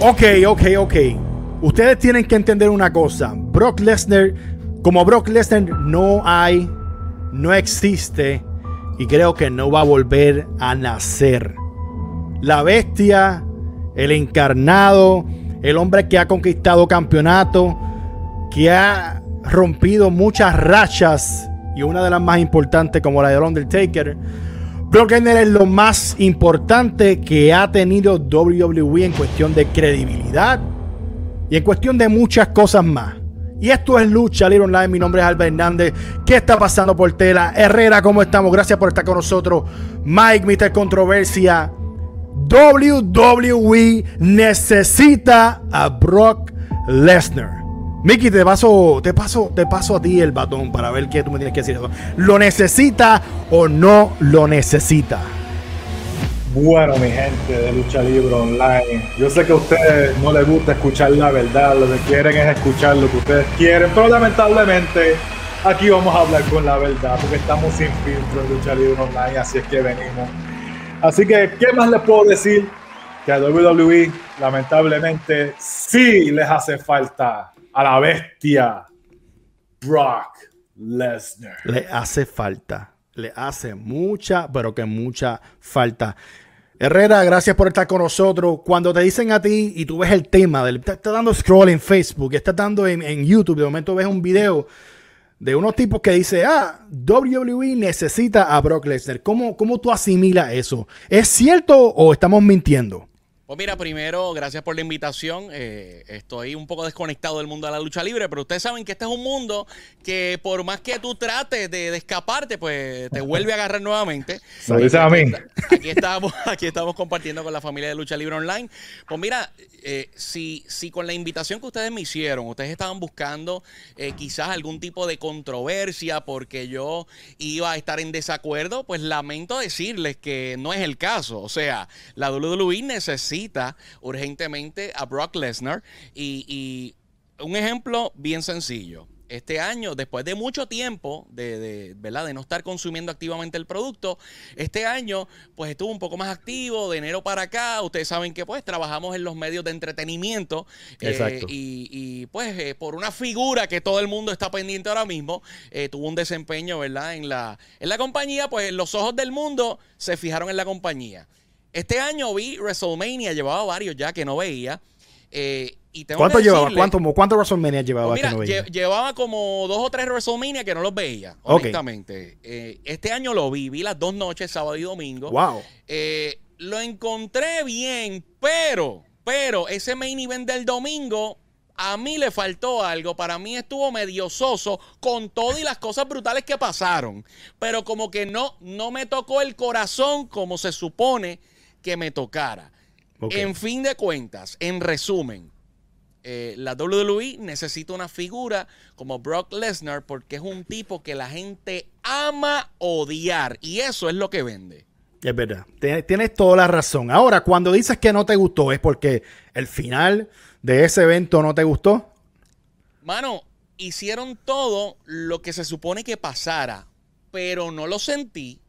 Ok, ok, ok. Ustedes tienen que entender una cosa. Brock Lesnar, como Brock Lesnar no hay, no existe y creo que no va a volver a nacer. La bestia, el encarnado, el hombre que ha conquistado campeonato, que ha rompido muchas rachas y una de las más importantes como la de Undertaker. Brock Lesnar es lo más importante que ha tenido WWE en cuestión de credibilidad y en cuestión de muchas cosas más. Y esto es Lucha Libre Online. Mi nombre es Albert Hernández. ¿Qué está pasando por tela? Herrera, ¿cómo estamos? Gracias por estar con nosotros. Mike, Mr. Controversia. WWE necesita a Brock Lesnar. Mickey, te paso, te paso, te paso a ti el batón para ver qué tú me tienes que decir. ¿Lo necesita o no lo necesita? Bueno, mi gente de Lucha Libre Online, yo sé que a ustedes no les gusta escuchar la verdad, lo que quieren es escuchar lo que ustedes quieren, pero lamentablemente aquí vamos a hablar con la verdad, porque estamos sin filtro en Lucha Libre Online, así es que venimos. Así que, ¿qué más les puedo decir? Que a WWE, lamentablemente, sí les hace falta a la bestia Brock Lesnar. Le hace falta. Le hace mucha, pero que mucha falta. Herrera, gracias por estar con nosotros. Cuando te dicen a ti y tú ves el tema, del, estás dando scroll en Facebook, estás dando en, YouTube, de momento ves un video de unos tipos que dice, ah, WWE necesita a Brock Lesnar. ¿Cómo, ¿Cómo tú asimilas eso? ¿Es cierto o estamos mintiendo? Pues mira, primero, gracias por la invitación. Eh, estoy un poco desconectado del mundo de la lucha libre, pero ustedes saben que este es un mundo que por más que tú trates de, escaparte, pues te vuelve a agarrar nuevamente. Lo a mí. Aquí estamos, aquí estamos compartiendo con la familia de Lucha Libre Online. Pues mira, eh, si, si con la invitación que ustedes me hicieron, ustedes estaban buscando eh, quizás algún tipo de controversia porque yo iba a estar en desacuerdo, pues lamento decirles que no es el caso. O sea, la WWE necesita urgentemente a Brock Lesnar y, un ejemplo bien sencillo este año, después de mucho tiempo de, ¿verdad? de no estar consumiendo activamente el producto, este año pues estuvo un poco más activo, de enero para acá, ustedes saben que pues trabajamos en los medios de entretenimiento eh, y, pues eh, por una figura que todo el mundo está pendiente ahora mismo, eh, tuvo un desempeño ¿verdad? En, la, en la compañía, pues los ojos del mundo se fijaron en la compañía. Este año vi WrestleMania, llevaba varios ya que no veía. Eh, y ¿Cuánto llevaba? ¿Cuánto, ¿Cuánto WrestleMania llevaba pues que no veía? llevaba como dos o tres WrestleMania que no los veía, honestamente. Eh, este año lo vi, vi las dos noches, sábado y domingo. Wow. Eh, lo encontré bien, pero, pero ese main event del domingo a mí le faltó algo. Para mí estuvo medio soso con todo y las cosas brutales que pasaron. Pero como que no, no me tocó el corazón como se supone que me tocara. En fin de cuentas, en resumen, eh, la WWE necesita una figura como Brock Lesnar porque es un tipo que la gente ama odiar y eso es lo que vende. Es verdad, tienes toda la razón. Ahora, cuando dices que no te gustó, ¿es porque el final de ese evento no te gustó? Mano, hicieron todo lo que se supone que pasara, pero no lo sentí.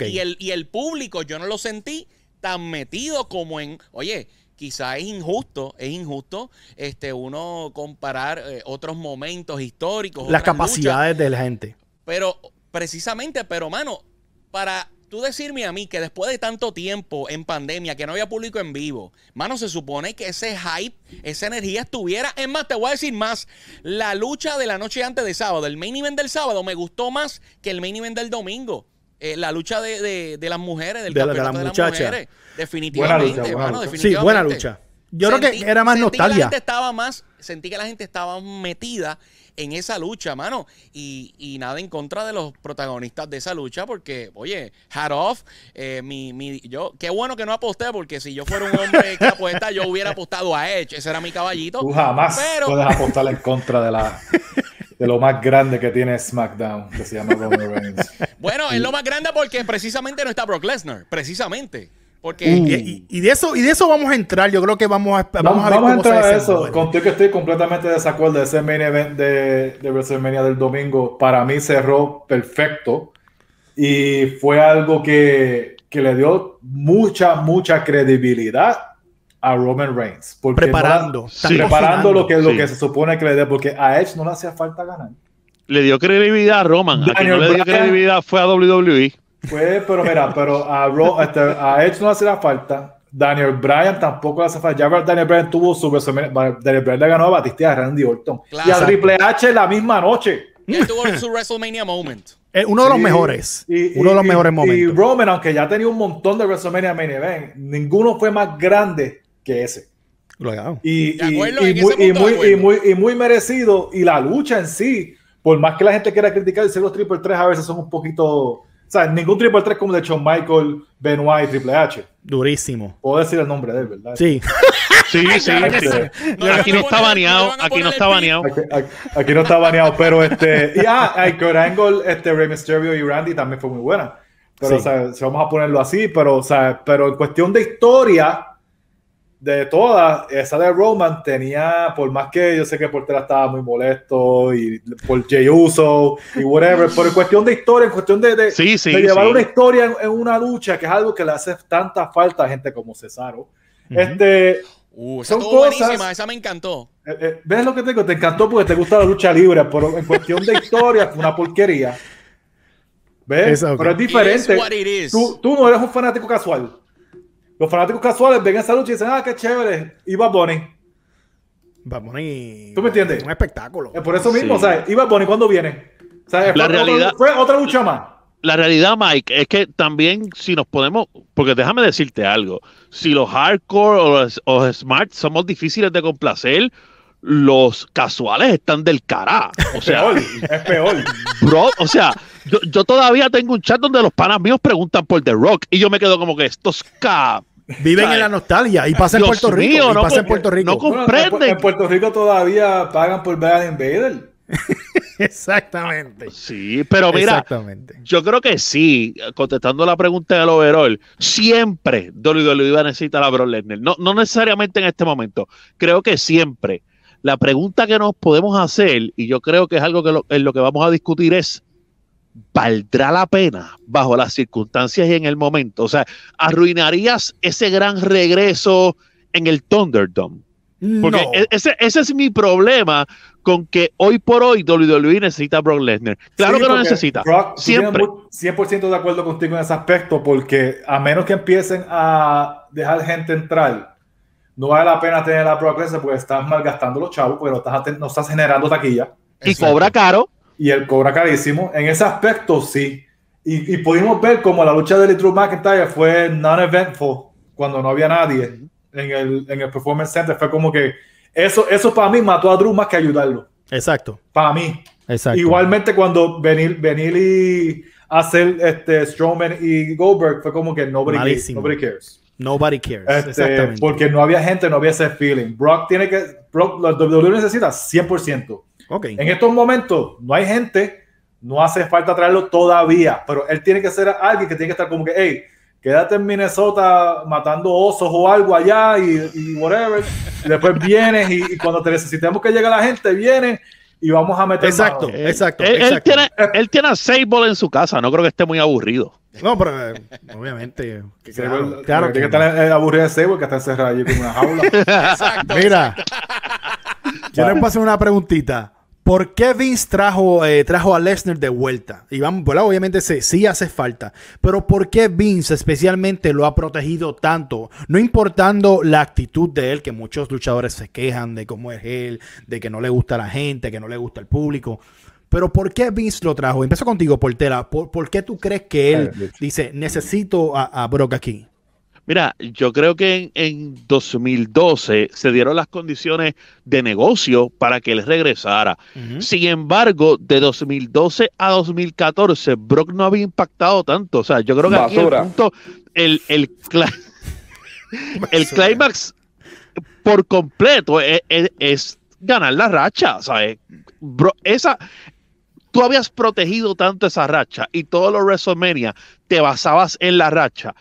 y, el, y el público, yo no lo sentí tan metido como en, oye, quizá es injusto, es injusto este uno comparar eh, otros momentos históricos. Las capacidades de la gente. Pero precisamente, pero mano, para tú decirme a mí que después de tanto tiempo en pandemia, que no había público en vivo, mano, se supone que ese hype, esa energía estuviera. Es más, te voy a decir más, la lucha de la noche antes de sábado, el main event del sábado, me gustó más que el main event del domingo. Eh, la lucha de, las mujeres, del campeonato de, las mujeres. Definitivamente, definitivamente. Sí, buena lucha. Yo creo que era más nostalgia. Que la gente estaba más, sentí que la gente estaba metida en esa lucha, mano. Y, nada en contra de los protagonistas de esa lucha, porque, oye, hat off, eh, mi, mi, yo, qué bueno que no aposté, porque si yo fuera un hombre que apuesta, yo hubiera apostado a Edge, ese era mi caballito. Tú jamás puedes apostar en contra de la de lo más grande que tiene SmackDown, que se llama Roman Reigns. Bueno, es lo más grande porque precisamente no está Brock Lesnar, precisamente. Porque, uh. y, de eso, y de eso vamos a entrar. Yo creo que vamos a, vamos, a ver vamos a entrar a eso. Contigo que estoy completamente de desacuerdo. Ese main event de, de WrestleMania del domingo para mí cerró perfecto. Y fue algo que, que le dio mucha, mucha credibilidad a Roman Reigns. Porque Preparando. no la- Están preparando lo que, lo Sí. que se supone que le dé, porque a Edge no le hacía falta ganar. Le dio credibilidad a Roman. A quien no Daniel le dio Bryan. credibilidad fue a WWE. Pues, pero mira, pero a, Ro- este, a Edge no le hacía falta. Daniel Bryan tampoco le hace falta. Ya Daniel Bryan tuvo su WrestleMania- Daniel Bryan le ganó a Batista y a Randy Orton. Claro. Y a Triple H la misma noche. Él tuvo su WrestleMania moment. Uno de los Sí, mejores. y- uno de los y- mejores momentos. Y Roman, aunque ya tenía un montón de WrestleMania Main Event, ninguno fue más grande que ese. Lo- Y, y- y muy, muy, y, muy, y muy merecido. Y la lucha en sí, por más que la gente quiera criticar, decir los Triple 3 a veces son un poquito. O sea, ningún Triple 3 como de Shawn Michael, Benoit y Triple H. Durísimo. Puedo decir el nombre de él, ¿verdad? Sí. Sí, sí, sí. No, Aquí no no está baneado. Aquí no está baneado. Aquí, aquí- aquí no está baneado, pero este. Y ah, hay Kurt Angle, este, Rey Mysterio y Randy también fue muy buena. Pero, Sí. o sea, si vamos a ponerlo así, pero, o sea, pero en cuestión de historia, de todas, esa de Roman tenía, por más que yo sé que Portera estaba muy molesto y por Jey Uso y whatever, pero en cuestión de historia, en cuestión de, de, Sí, sí, de llevar sí. una historia en, en una lucha, que es algo que le hace tanta falta a gente como Cesaro. Este, Uh, esa Son cosas- buenísima, esa me encantó. eh, eh, ¿Ves lo que te digo? Te encantó porque te gusta la lucha libre, pero en cuestión de historia fue una porquería. ¿Ves? Eso, ok. Pero es diferente. It is what it is. Tú, tú no eres un fanático casual. Los fanáticos casuales ven esa lucha y dicen, ah, qué chévere. Iba Bonnie. Vamos a ¿Tú me entiendes? Un espectáculo. Por eso mismo, Sí. ¿sabes? Iba Bonnie cuando viene. ¿Sabes? La Fue otra- realidad- fue otra lucha más. La realidad, Mike, es que también si nos podemos, porque déjame decirte algo, si los hardcore o los, o los smart somos difíciles de complacer, los casuales están del cara. O sea, Peor, es peor. bro, o sea, yo, yo todavía tengo un chat donde los panas míos preguntan por The Rock y yo me quedo como que estos ca... Viven en la nostalgia y pasa en Puerto Rico. mío, y no pasa en Puerto Rico. no com- Bueno, en, Comprenden. en Puerto Rico todavía pagan por ver al Invader. Exactamente. Sí, pero mira, Exactamente. Yo creo que sí, contestando la pregunta del overall, siempre WWE necesita a la Brock Lesnar. No, no necesariamente en este momento, creo que siempre. La pregunta que nos podemos hacer, y yo creo que es algo que lo, en lo que vamos a discutir, es, ¿valdrá la pena bajo las circunstancias y en el momento? O sea, ¿arruinarías ese gran regreso en el Thunderdome? Porque no. e- ese, ese es mi problema con que hoy por hoy WWE necesita a Brock Lesnar. Claro Sí, que lo necesita. Brock, siempre. mu- 100% de acuerdo contigo en ese aspecto, porque a menos que empiecen a dejar gente entrar, no vale la pena tener a Brock Lesnar porque estás malgastando los chavos, porque no estás, no estás generando taquilla y Exacto. cobra caro. Y él cobra carísimo. En ese aspecto, sí. Y, y pudimos ver como la lucha de Drew McIntyre fue non-eventful cuando no había nadie en el, en el Performance Center. Fue como que eso, eso para mí mató a Drew más que ayudarlo. Exacto. Para mí. Exacto. Igualmente cuando venir, venir y hacer este Strowman y Goldberg fue como que nobody, cares, nobody cares. Nobody cares. Este, Exactamente. porque no había gente, no había ese feeling. Brock tiene que, Brock, la WWE necesita 100%. Ok. En estos momentos no hay gente, no hace falta traerlo todavía, pero él tiene que ser alguien que tiene que estar como que, hey, quédate en Minnesota matando osos o algo allá y, y whatever. Y después vienes y, y cuando te necesitemos que llegue la gente, viene y vamos a meter Exacto. mano. Exacto. Él, tiene, él tiene a Sable en su casa. No creo que esté muy aburrido. No, pero eh, obviamente. que Claro, claro tiene que que estar eh, aburrido de Sable que está encerrado allí con una jaula. Exacto. Mira, yo les paso una preguntita. ¿Por qué Vince trajo, eh, trajo a Lesnar de vuelta? Y vamos, ¿verdad? obviamente sí, sí hace falta. Pero ¿por qué Vince especialmente lo ha protegido tanto? No importando la actitud de él, que muchos luchadores se quejan de cómo es él, de que no le gusta a la gente, que no le gusta el público. Pero ¿por qué Vince lo trajo? Empiezo contigo, Portela. ¿Por, por qué tú crees que él dice, necesito a, a Brock aquí? Mira, yo creo que en, en 2012 se dieron las condiciones de negocio para que él regresara. Sin embargo, de 2012 a 2014, Brock no había impactado tanto. O sea, yo creo que aquí el punto, el, el, cla- el clímax por completo es, es- es ganar la racha. ¿sabes? Bro, esa, tú habías protegido tanto esa racha y todos los WrestleMania te basabas en la racha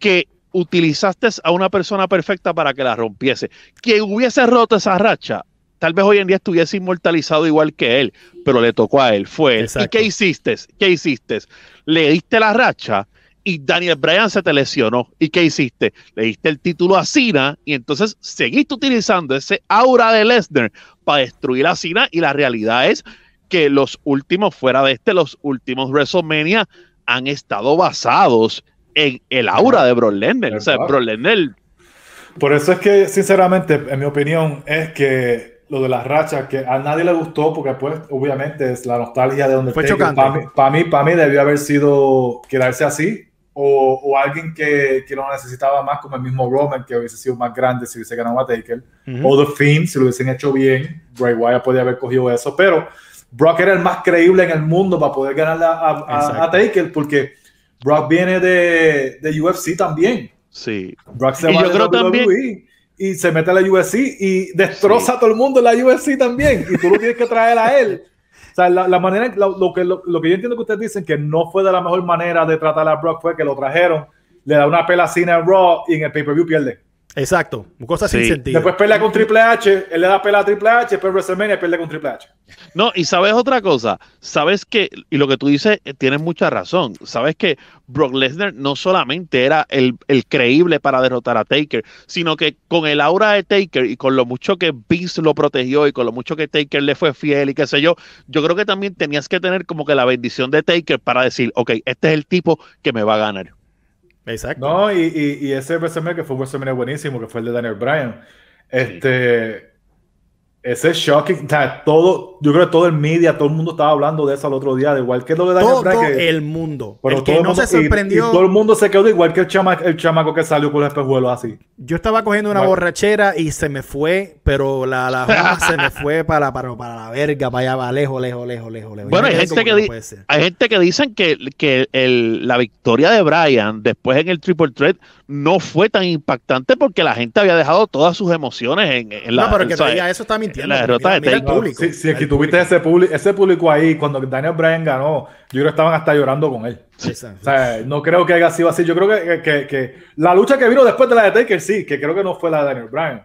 que utilizaste a una persona perfecta para que la rompiese. Quien hubiese roto esa racha, tal vez hoy en día estuviese inmortalizado igual que él, pero le tocó a él, fue él. ¿Y qué hiciste? ¿Qué hiciste? Le diste la racha y Daniel Bryan se te lesionó. ¿Y qué hiciste? Le diste el título a Cena y entonces seguiste utilizando ese aura de Lesnar para destruir a Cena y la realidad es que los últimos, fuera de este, los últimos WrestleMania han estado basados en el aura de Brock Lesnar. O sea, Brock Lesnar por eso es que, sinceramente, en mi opinión, es que lo de las rachas, que a nadie le gustó, porque pues, obviamente, es la nostalgia de donde Fue Para mí, para mí, para mí, debió haber sido quedarse así, o, o alguien que, que, lo necesitaba más, como el mismo Roman, que hubiese sido más grande si hubiese ganado a Taker, o The Fiend, si lo hubiesen hecho bien, Bray Wyatt podía haber cogido eso, pero Brock era el más creíble en el mundo para poder ganar a, a, a Taker, porque Brock viene de, de UFC también. Sí. Brock se y va yo creo también y se mete a la UFC y destroza a todo el mundo en la UFC también. Y tú lo tienes que traer a él. O sea, la, manera, lo, que, lo, que yo entiendo que ustedes dicen que no fue de la mejor manera de tratar a Brock fue que lo trajeron, le da una pelacina en Raw y en el pay-per-view pierde. Exacto, cosas sin sentido. Después pelea con Triple H, él le da pelea a Triple H, después WrestleMania pierde con Triple H. No, y sabes otra cosa, sabes que, y lo que tú dices, eh, tienes mucha razón, sabes que Brock Lesnar no solamente era el, el, creíble para derrotar a Taker, sino que con el aura de Taker y con lo mucho que Vince lo protegió y con lo mucho que Taker le fue fiel y qué sé yo, yo creo que también tenías que tener como que la bendición de Taker para decir, ok, este es el tipo que me va a ganar. Exacto. No, y, y, y ese WrestleMania que fue un WrestleMania buenísimo, que fue el de Daniel Bryan. Este, ese shocking, o sea, todo, yo creo que todo el media, todo el mundo estaba hablando de eso el otro día, de igual que lo de Daniel Todo el mundo. Pero el que no se sorprendió. Y, todo el mundo se quedó igual que el, chama, el chamaco que salió con los espejuelos así. Yo estaba cogiendo una borrachera y se me fue, pero la, la se me fue para, para, para, la verga, para allá, para lejos, lejos, lejos, lejos. Bueno, hay gente que, hay gente que dicen que, que el, la victoria de Brian después en el Triple Threat no fue tan impactante porque la gente había dejado todas sus emociones en, en la. No, pero que te diga eso está mintiendo. La derrota de el público. Si, si aquí tuviste ese público, ese público ahí, cuando Daniel Bryan ganó, yo creo que estaban hasta llorando con él. o sea, no creo que haya sido así. Yo creo que, que, que, la lucha que vino después de la de Taker, sí, que creo que no fue la de Daniel Bryan.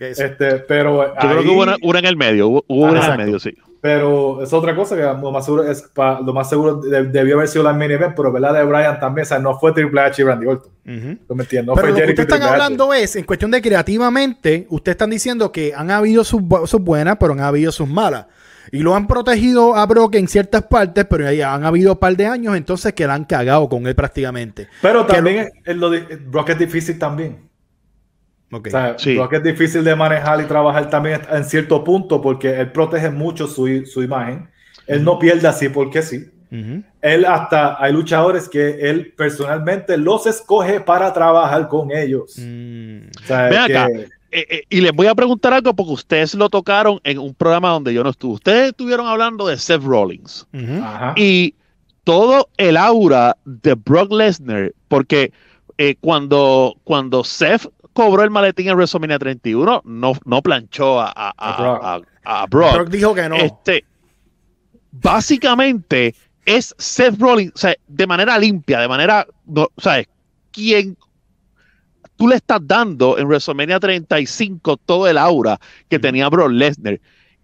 Este, pero yo creo que hubo una, en el medio, hubo, una en el medio, sí. Pero es otra cosa que lo más seguro, es, lo más seguro debió haber sido la mini event, pero verdad de Bryan también, o sea, no fue Triple H y Randy Orton. Me entiendo. pero lo que ustedes están hablando es, en cuestión de creativamente, ustedes están diciendo que han habido sus, sus buenas, pero han habido sus malas. Y lo han protegido a Brock en ciertas partes, pero ya han habido un par de años entonces que la han cagado con él prácticamente. Pero también lo, Brock es difícil también. Okay. O que es difícil de manejar y trabajar también en cierto punto porque él protege mucho su, su imagen. Él no pierde así porque sí. Él hasta hay luchadores que él personalmente los escoge para trabajar con ellos. Mm. acá. Eh, eh, y les voy a preguntar algo porque ustedes lo tocaron en un programa donde yo no estuve. Ustedes estuvieron hablando de Seth Rollins y todo el aura de Brock Lesnar, porque eh, cuando, cuando Seth cobró el maletín en WrestleMania 31, no, no planchó a, a, Brock. Brock. dijo que no. Este, básicamente es Seth Rollins, o sea, de manera limpia, de manera, o sea, quien tú le estás dando en WrestleMania 35 todo el aura que tenía Brock Lesnar.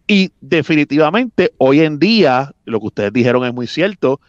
Y definitivamente hoy en día, lo que ustedes dijeron es muy cierto,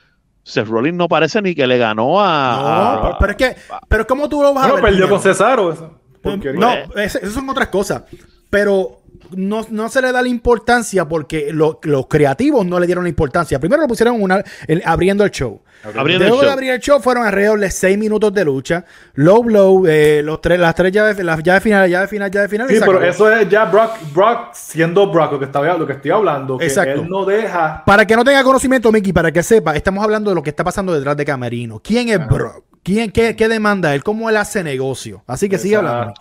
Seth Rollins no parece ni que le ganó a. No, pero es que, pero ¿cómo tú lo vas a ver? perdió con Cesaro. Eso. No, esas son otras cosas. Pero no, no, se le da la importancia porque los creativos no le dieron la importancia. Primero lo pusieron una, abriendo el show. Abriendo Luego de abrir el show fueron alrededor de seis minutos de lucha. Low blow, eh, los tres, las tres llaves, las llaves finales, llave final, llave final. Sí, pero eso es ya Brock, Brock siendo Brock, lo que, estaba, lo que estoy hablando. Que Exacto. él no deja. Para que no tenga conocimiento, Mickey, para que sepa, estamos hablando de lo que está pasando detrás de Camerino. ¿Quién es Brock? ¿Quién, qué, demanda él? ¿Cómo él hace negocio? Así que sigue hablando.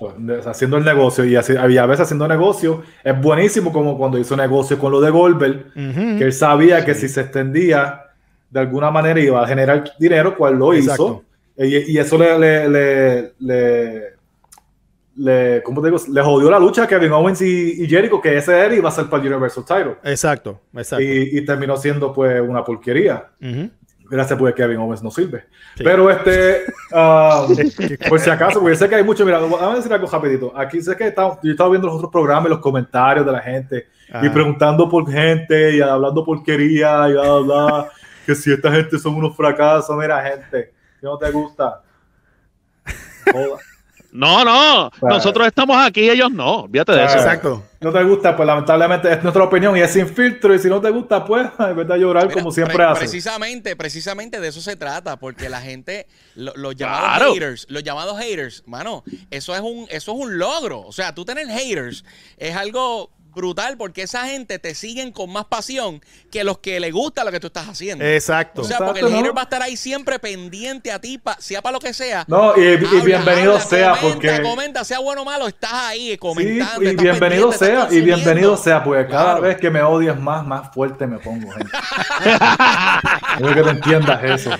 Haciendo el negocio y, así, a veces haciendo negocio es buenísimo como cuando hizo negocio con lo de Goldberg, que él sabía que si se extendía de alguna manera iba a generar dinero, cual lo hizo. Y, eso le, le, le, le, ¿cómo te digo? Le jodió la lucha a Kevin Owens y, Jericho, que ese era iba a ser para el Universal Title. Exacto, exacto. Y, terminó siendo pues una porquería gracias porque Kevin Owens no sirve. Pero este, um, por si acaso, porque sé que hay mucho, mira, vamos a decir algo rapidito. Aquí sé que yo he estado viendo los otros programas, los comentarios de la gente y preguntando por gente y hablando porquería y bla, bla, bla, que si esta gente son unos fracasos, mira, gente. ¿Qué no te gusta? Joda. No, no, Claro. nosotros estamos aquí, ellos no, olvídate de eso. Exacto. No te gusta, pues lamentablemente es nuestra opinión y es sin filtro. Y si no te gusta, pues en vez de llorar Mira, como siempre pre- hace. Precisamente, precisamente de eso se trata, porque la gente, lo- los llamados Claro. haters, los llamados haters, mano, eso es un, eso es un logro. O sea, tú tener haters es algo brutal porque esa gente te siguen con más pasión que los que le gusta lo que tú estás haciendo. Exacto. o sea, porque el hater ¿no? va a estar ahí siempre pendiente a ti, pa- sea para lo que sea. No, y, y bienvenido habla, sea, comenta, porque. comenta, sea bueno o malo, estás ahí Sí, comentando. y estás bienvenido sea, y bienvenido sea, porque cada vez que me odies más, más fuerte me pongo, gente. Quiero que te entiendas eso.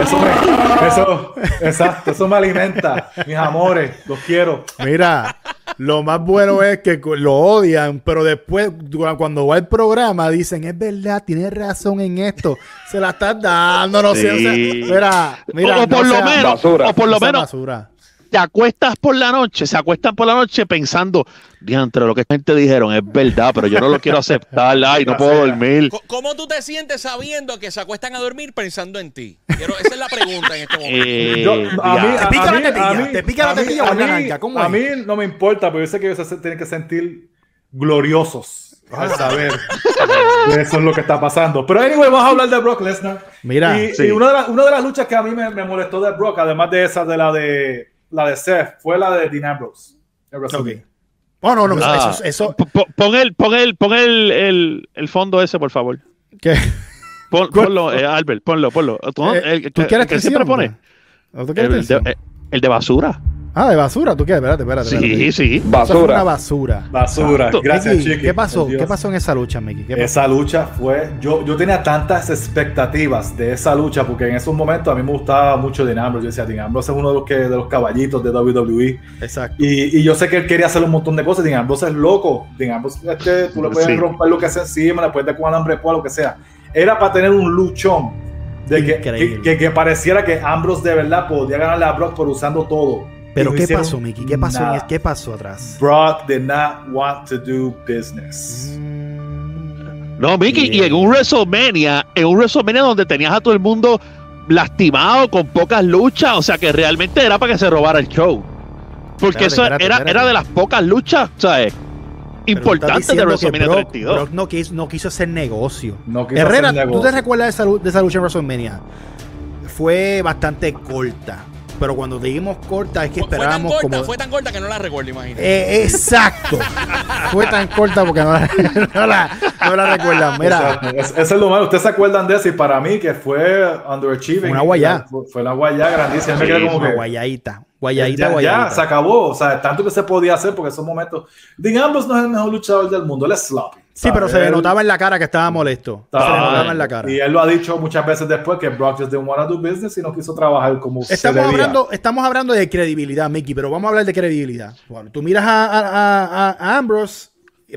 Eso, me- eso, exacto, eso me alimenta, mis amores, los quiero. Mira, lo más bueno es que lo odian, pero después, cuando va el programa, dicen, es verdad, tienes razón en esto. Se la estás dando, no sé. o sea, mira, mira. o, o por no lo sea- menos, basura. o por lo menos, basura. Te acuestas por la noche, se acuestan por la noche pensando, diantre, lo que esta gente dijeron es verdad, pero yo no lo quiero aceptar, ay, no puedo dormir. ¿Cómo tú te sientes sabiendo que se acuestan a dormir pensando en ti? Quiero, esa es la pregunta en este momento. Eh, Yo- a mí, ya. ¿Te pica a la tetilla? a mí- ¿Te pica la a mí- tetilla o a la mí- naranja? ¿Cómo A es? mí no me importa, pero yo sé que ellos se tienen que sentir gloriosos al saber que eso es lo que está pasando. Pero anyway, vamos a hablar de Brock Lesnar. Mira, y, sí. y una, de las, una de las luchas que a mí me, me molestó de Brock, además de esa de la de la de Seth, fue la de Dean Ambrose. en Ok. WrestleMania. Oh, no, no, Ah, eso, eso, Pon el, pon el, pon el, el, el fondo ese, por favor. ¿qué? Pon- ponlo, eh, Albert, ponlo, ponlo. ¿Tú, Eh, el, ¿Tú que- quieres que siempre pone? ¿no? ¿Tú quieres El de, eh, el de basura. Ah, de basura, ¿tú quieres? Espérate, espérate. espérate. Sí, sí. Eso fue Basura. una basura. Basura. Exacto. Gracias, Mickey, Chiqui. ¿Qué pasó? ¿Qué pasó en esa lucha, Mickey? Esa lucha fue. Yo, yo tenía tantas expectativas de esa lucha porque en esos momentos a mí me gustaba mucho Dean Ambrose. Yo decía, Dean Ambrose es uno de los, que, de los caballitos de WWE. Exacto. Y, y yo sé que él quería hacer un montón de cosas. Dean Ambrose es loco. Dean Ambrose, este, tú le puedes Sí. romper lo que sea encima, le puedes dar con alambre de lo que sea. Era para tener un luchón. De que, que- que pareciera que Ambrose de verdad podía ganarle a Brock por usando todo. Pero ¿qué pasó, Mickey? ¿Qué pasó, nada. ¿Qué pasó atrás? Brock did not want to do business. No, Mickey, y en un WrestleMania, en un WrestleMania donde tenías a todo el mundo lastimado, con pocas luchas, o sea que realmente era para que se robara el show. Porque Espérate, eso espérate, era, espérate. era de las pocas luchas, ¿sabes? tú Importantes de WrestleMania Brock, 32. Brock no, quiso, no quiso hacer negocio. No quiso Herrera, hacer ¿tú negocio. te recuerdas de esa, de esa lucha en WrestleMania? Fue bastante corta. Pero cuando dijimos corta es que Fue, fue tan esperábamos corta, como... fue tan corta que no la recuerdo, imagínate. Eh, exacto. Fue tan corta porque no la, no la, no la recuerdan. Mira, Exacto. Es- Eso es lo malo. Ustedes se acuerdan de eso y para mí que fue underachieving. Una guayá. Fue, fue una guayá grandísima. Sí, como una que guayadita. Guayadita, ya, ya, guayadita. se acabó. O sea, tanto que se podía hacer porque en esos momentos. Dean Ambrose no es el mejor luchador del mundo. Él es sloppy. Sí, pero se le notaba en la cara que estaba molesto. Se le notaba en la cara. Y él lo ha dicho muchas veces después que Brock just didn't want to do business y no quiso trabajar como se Estamos debía. hablando, estamos hablando de credibilidad, Mickey, pero vamos a hablar de credibilidad. Bueno, tú miras a, a- a- a Ambrose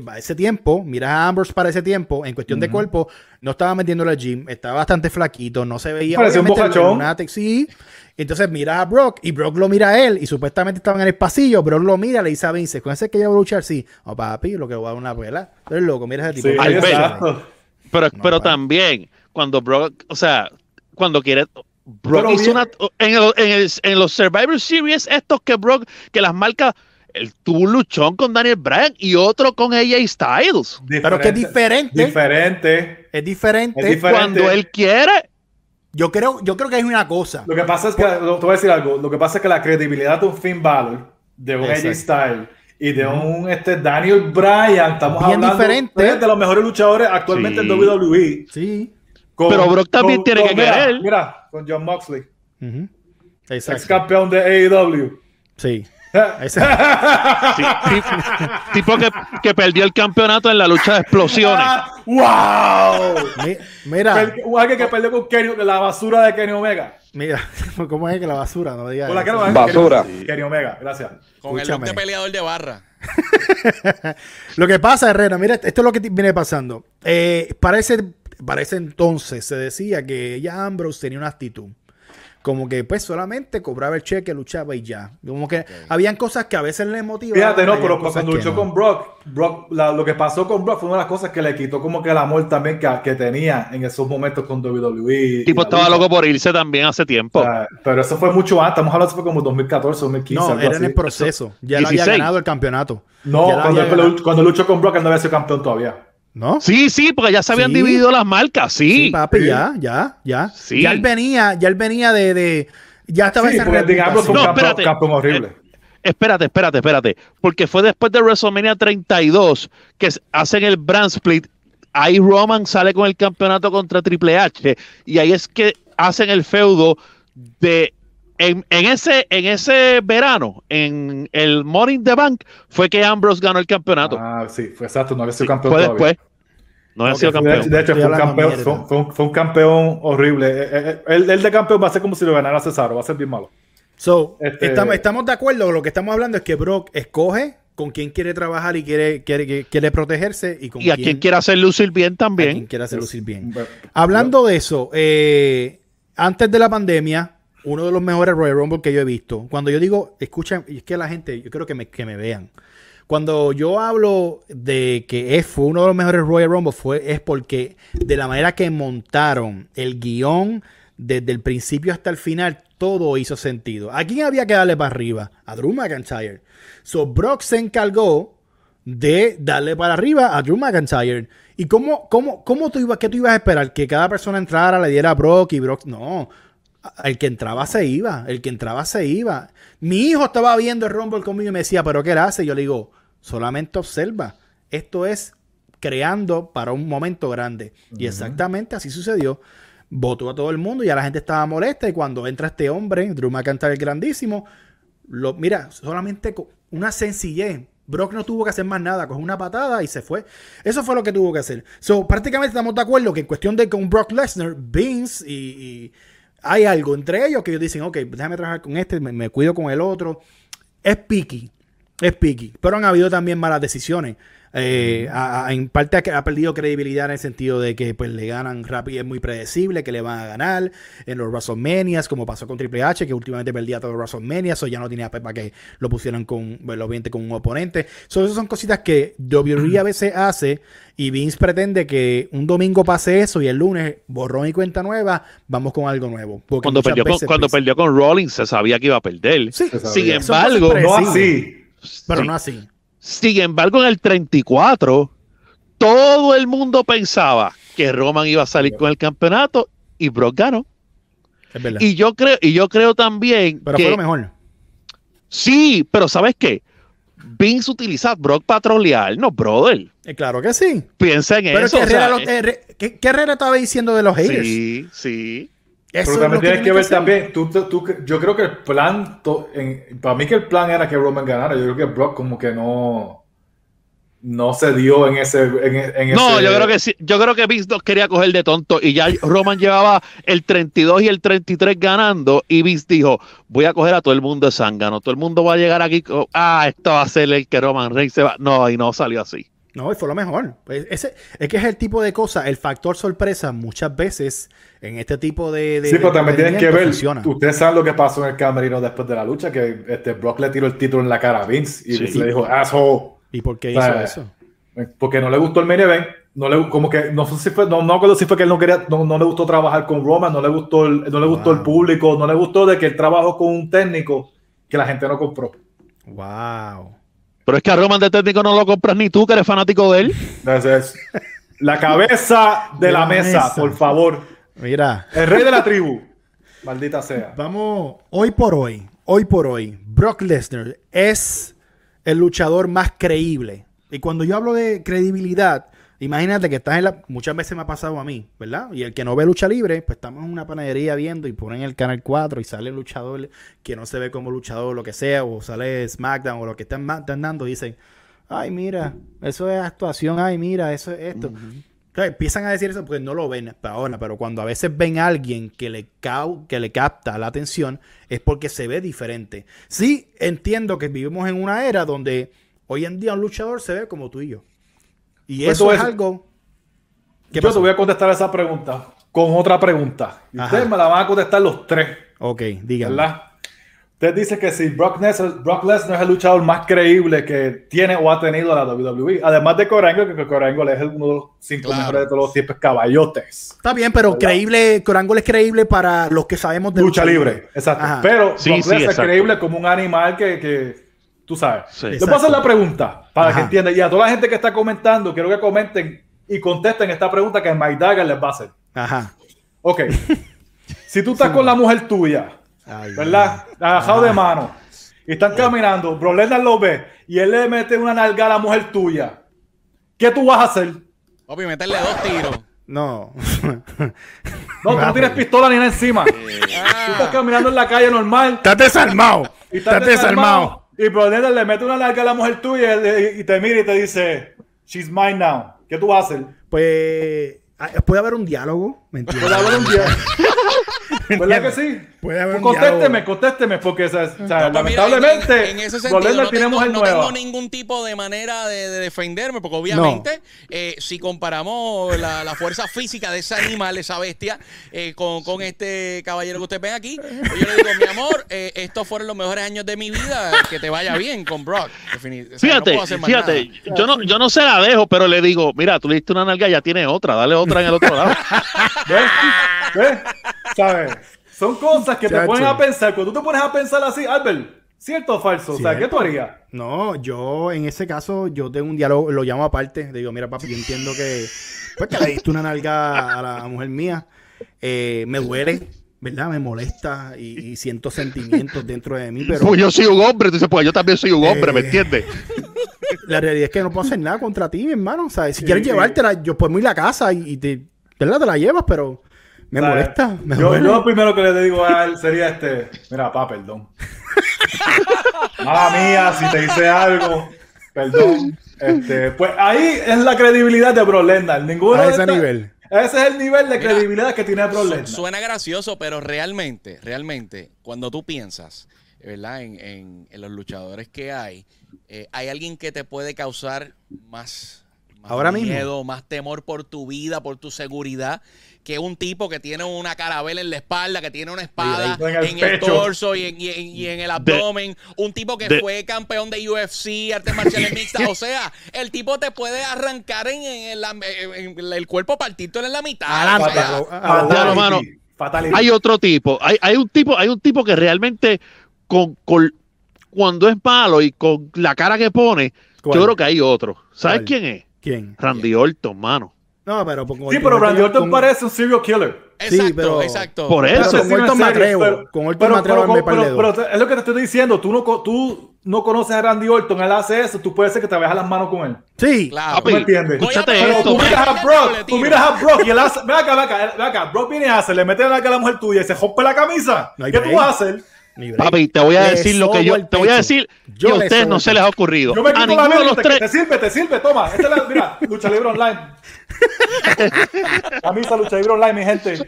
para ese tiempo, miras a Ambrose para ese tiempo, en cuestión de cuerpo, no estaba metiéndole al gym, estaba bastante flaquito, no se veía. Parecía un bocachón. sí. Entonces miras a Brock y Brock lo mira a él y supuestamente estaban en el pasillo, Brock lo mira, le dice a Vince, ¿con ese que yo voy a luchar? Sí. Oh, papi, lo que voy a dar una pela. Tú eres loco, mira ese tipo. Sí, exacto. Pero, No, pero también, cuando Brock, o sea, cuando quiere. Brock Pero hizo bien- una. En, el- en, el- en los Survivor Series, estos que Brock, que las marcas. Él tuvo un luchón con Daniel Bryan y otro con AJ Styles. Pero que es diferente. Diferente. Es diferente. Es diferente. Cuando él quiere. Yo creo, yo creo que hay una cosa. Lo que pasa es que, te voy a decir algo, lo que pasa es que la credibilidad de un Finn Balor, de un Exacto. AJ Styles y de un este, Daniel Bryan, estamos Bien hablando diferente. de los mejores luchadores actualmente Sí. en WWE. Sí. Con- Pero Brock también tiene que mira, querer. Mira, con John Moxley, Ujú. ex Exacto. campeón de AEW. Sí. Sí, tipo que, que perdió el campeonato en la lucha de explosiones. ¡Wow! Mi- Mira, alguien que perdió con Kenny, la basura de Kenny Omega. mira, ¿cómo es que la basura? No digas Con la Basura. Kenny, Kenny Omega, gracias. Con el de peleador de barra. Lo que pasa, Herrera, mira, esto es lo que viene pasando. Eh, para, ese, para ese entonces se decía que ya Ambrose tenía una actitud. Como que pues solamente cobraba el cheque, luchaba y ya. Como que habían cosas que a veces le motivaban. Fíjate, no, pero cuando luchó no. con Brock, Brock la- lo que pasó con Brock fue una de las cosas que le quitó como que el amor también que, que tenía en esos momentos con WWE. Tipo estaba lucha. loco por irse también hace tiempo. O sea, pero eso fue mucho antes, estamos hablando, eso fue como 2014, 2015. No, algo era en el proceso. Ya él había 16. ganado el campeonato. No, había cuando luchó con Brock, él no había sido campeón todavía. ¿No? Sí, sí, porque ya se habían Sí. dividido las marcas, sí. Sí, papi, Sí. ya, ya, ya. Sí. Ya él venía, ya él venía de, de ya estaba Sí, porque digamos fue un No, campeón, espérate. horrible. Espérate, espérate, espérate. Porque fue después de WrestleMania 32 que hacen el brand split. Ahí Roman sale con el campeonato contra Triple H. Y ahí es que hacen el feudo de. En, en ese, en ese verano, en el Morning the Bank, fue que Ambrose ganó el campeonato. Ah, sí, fue exacto, no había sido Sí, campeón fue todavía. después. No había sido campeón. de hecho, fue un, campeón, fue, un- fue un, fue un campeón horrible. Eh, eh, eh, El, el de campeón va a ser como si lo ganara Cesaro, va a ser bien malo. So, Este- estamos, estamos de acuerdo. Lo que estamos hablando es que Brock escoge con quién quiere trabajar y quiere, quiere, quiere, quiere protegerse y con Y a quien quiera hacer lucir bien a quien también. quiere hacer lucir bien. Bueno, Hablando de eso, eh, antes de la pandemia, uno de los mejores Royal Rumble que yo he visto. Cuando yo digo, escuchen, es que la gente, yo quiero que me, que me vean. Cuando yo hablo de que fue uno de los mejores Royal Rumble, fue, es porque de la manera que montaron el guion desde el principio hasta el final, todo hizo sentido. ¿A quién había que darle para arriba? A Drew McIntyre. So Brock se encargó de darle para arriba a Drew McIntyre. ¿Y cómo, cómo, cómo tú ibas, qué tú ibas a esperar? Que cada persona entrara, le diera a Brock y Brock. No. El que entraba se iba. El que entraba se iba. Mi hijo estaba viendo el Rumble conmigo y me decía, ¿pero qué él hace? Yo le digo, solamente observa. Esto es creando para un momento grande. Y exactamente así sucedió. Votó a todo el mundo y a la gente estaba molesta. Y cuando entra este hombre, Drew McIntyre el grandísimo, lo, mira, solamente con una sencillez. Brock no tuvo que hacer más nada, cogió una patada y se fue. Eso fue lo que tuvo que hacer. So, prácticamente estamos de acuerdo que en cuestión de con Brock Lesnar, Vince y, y hay algo entre ellos que ellos dicen, ok, déjame trabajar con este, me, cuido con el otro. Es picky, es picky. Pero han habido también malas decisiones. Eh, a- a- en parte ha, ha perdido credibilidad en el sentido de que pues le ganan rápido, es muy predecible que le van a ganar en los WrestleManias, como pasó con Triple H, que últimamente perdía todos los WrestleMania, o ya no tenía para que lo pusieran con, bueno, obviamente con un oponente. So, esas son cositas que WWE a veces hace y Vince pretende que un domingo pase eso y el lunes borrón y cuenta nueva, vamos con algo nuevo. Porque Cuando, perdió con, cuando pues, perdió con Rollins se sabía que iba a perder. Sí. Sin embargo, no así. Pero sí. no así. Sin embargo, en el 34, todo el mundo pensaba que Roman iba a salir con el campeonato y Brock ganó. Es verdad. Y yo creo, y yo creo también pero que fue lo mejor. sí, pero ¿sabes qué? Vince utiliza a Brock para trolear, no, brother. Eh, claro que sí. Piensa en Pero eso. que o sea, Herrera, lo- eh, ¿qué, qué Herrera estaba diciendo de los haters? sí, sí. Eso Pero también tienes que ver hacer. también, tú, tú- yo creo que el plan, to- en- para mí que el plan era que Roman ganara, yo creo que Brock como que no, no se dio en ese... En, en No, ese- yo creo que sí. Yo creo que Vince quería coger de tonto y ya Roman llevaba el 32 y el 33 ganando y Vince dijo, voy a coger a todo el mundo de zángano. Todo el mundo va a llegar aquí, con, ah, esto va a ser el que Roman Reigns se va. No, y no salió así. No, y fue lo mejor. Pues ese, es que es el tipo de cosa, el factor sorpresa muchas veces en este tipo de... de Sí, pero también tienes que ver, funciona. ustedes saben lo que pasó en el camerino después de la lucha, que este Brock le tiró el título en la cara a Vince y Sí. Le dijo, asshole. ¿Y por qué hizo eso? Porque no le gustó el main event, no le como que no sé si fue, no, no acuerdo si fue que él no quería, no, no le gustó trabajar con Roman, no le gustó el, no le gustó Wow. el público, no le gustó de que él trabajó con un técnico que la gente no compró. Wow. Pero es que a Roman de técnico no lo compras ni tú, que eres fanático de él. Entonces, la cabeza de, De la, la mesa, mesa. por favor. Mira, El rey de la tribu. Maldita sea. vamos, hoy por hoy, hoy por hoy, Brock Lesnar es el luchador más creíble. Y cuando yo hablo de credibilidad, imagínate que estás en la... Muchas veces me ha pasado a mí, ¿verdad? Y el que no ve lucha libre, pues estamos en una panadería viendo y ponen el canal 4 y sale el luchador que no se ve como luchador, lo que sea, o sale SmackDown o lo que están, están dando y dicen, ay, mira, eso es actuación, ay, mira, eso es esto. Entonces, empiezan a decir eso porque no lo ven hasta ahora, pero cuando a veces ven a alguien que le, cau- que le capta la atención, es porque se ve diferente. Sí, entiendo que vivimos en una era donde hoy en día un luchador se ve como tú y yo. Y Pues eso es algo... ¿Qué Yo pasó? te voy a contestar esa pregunta con otra pregunta. Y Ajá. ustedes me la van a contestar los tres. Ok, dígame. ¿verdad? Usted dice que si Brock Lesnar, Brock Lesnar es el luchador más creíble que tiene o ha tenido la WWE, además de Corango, que Corango es uno de los cinco Claro. mejores de todos los tiempos caballotes. Está bien, pero ¿Verdad? creíble, Corangle es creíble para los que sabemos de Lucha libre, exacto. Ajá. Pero Sí, Brock sí, Lesnar es creíble como un animal que, que tú sabes. Sí. Le puedo hacer la pregunta para Ajá. que entiendan. Y a toda la gente que está comentando, quiero que comenten y contesten esta pregunta que Mike Dagger les va a hacer. Ajá. Ok. si tú estás con la mujer tuya, Ay, ¿verdad? Agajado de mano. Y están caminando. Bro Lesnar lo ve y él le mete una nalga a la mujer tuya. ¿Qué tú vas a hacer? Papi, meterle dos tiros. No. No, tú no tienes pistola ni nada encima. Tú Ah, estás caminando en la calle normal. Estás desarmado. Y estás Estás desarmado. desarmado. Y Lesnar le mete una nalga a la mujer tuya y, te mira y te dice, She's mine now. ¿Qué tú vas a hacer? Pues puede haber un diálogo, ¿me entiendes? Puede haber un día. ¿Verdad que sí? Puede haber un contésteme, diálogo. contésteme, porque o sea, o sea, no, pues mira, lamentablemente en, en ese sentido no, tengo, no ningún tipo de manera de, de defenderme, porque obviamente eh, si comparamos la, la fuerza física de ese animal, esa bestia, eh, con, con este caballero que usted ve aquí, pues yo le digo, mi amor, eh, estos fueron los mejores años de mi vida, que te vaya bien con Brock. Definit- o sea, no Fíjate, fíjate, yo no, yo no se la dejo, pero le digo, mira, tú le diste una nalga, ya tiene otra, dale otra en el otro lado. ¿Ves? ¿Ves? ¿Sabes? Son cosas que te ponen a pensar. Cuando tú te pones a pensar así, Albert, ¿cierto o falso? O sea, ¿qué tú harías? No, yo en ese caso, yo tengo un diálogo, lo llamo aparte. Le digo, mira, papi, yo entiendo que, pues, que le diste una nalga a la mujer mía. Eh, me duele, ¿verdad? Me molesta y, y siento sentimientos dentro de mí, pero Pues yo soy un hombre, tú dices, pues yo también soy un hombre, ¿me Eh, entiendes? la realidad es que no puedo hacer nada contra ti, mi hermano. ¿sabes? Si Sí, quieres sí. llevártela, yo podemos ir a la casa y, y te, ¿verdad? te la llevas, pero me ¿Sabes? molesta. Me yo, yo lo primero que le digo a él sería este: Mira, pa, perdón. Mala mía, si te hice algo, perdón. Este, pues ahí es la credibilidad de Bro Lesnar. Ninguno A de ese esta- nivel. Ese es el nivel de Mira, credibilidad que tiene Bro Su- Lesnar. Suena gracioso, pero realmente, realmente, cuando tú piensas, ¿verdad? En, en- en los luchadores que hay, eh, hay alguien que te puede causar más, más Ahora mismo. miedo, más temor por tu vida, por tu seguridad, que un tipo que tiene una carabela en la espalda, que tiene una espada En el en el torso y en, y en- y en el abdomen, un tipo que de- fue campeón de UFC, artes marciales mixtas, o sea, el tipo te puede arrancar en, en la- en- en el cuerpo, partirte en la mitad. O sea, mano. Fatality. Hay otro tipo, hay, hay un tipo, hay un tipo que realmente con, con- cuando es malo y con la cara que pone, ¿Cuál? yo creo que hay otro. ¿Sabes ¿Cuál? quién es? ¿Quién? Randy Orton, mano. No, pero con Sí, pero Randy Orton con- parece un serial killer. Exacto, Sí, pero- exacto. Por Pero eso. con Orton me atrevo. pero- Con Orton pero- me atrevo pero- pero- pero es lo que te estoy diciendo. Tú no, tú no conoces a Randy Orton. Él hace eso. Tú puedes ser que te veas las manos con él. Sí. Claro. ¿Tú me entiendes? escúchate a- esto, Tú miras a Brock, tú miras a Brock y él hace, ve acá, ve acá, ve acá, Brock viene a hacer, le mete la cara a la mujer tuya y se rompe la camisa. No ¿Qué tú vas a hacer? Papi, te voy a decir lo que yo te voy a decir Yo y a ustedes no se les ha ocurrido. Yo me A quito la ninguno de mierda, los te, tres. te sirve, te sirve, toma. Esta es la, mira, Lucha Libre Online. Camisa Lucha Libre Online, mi gente.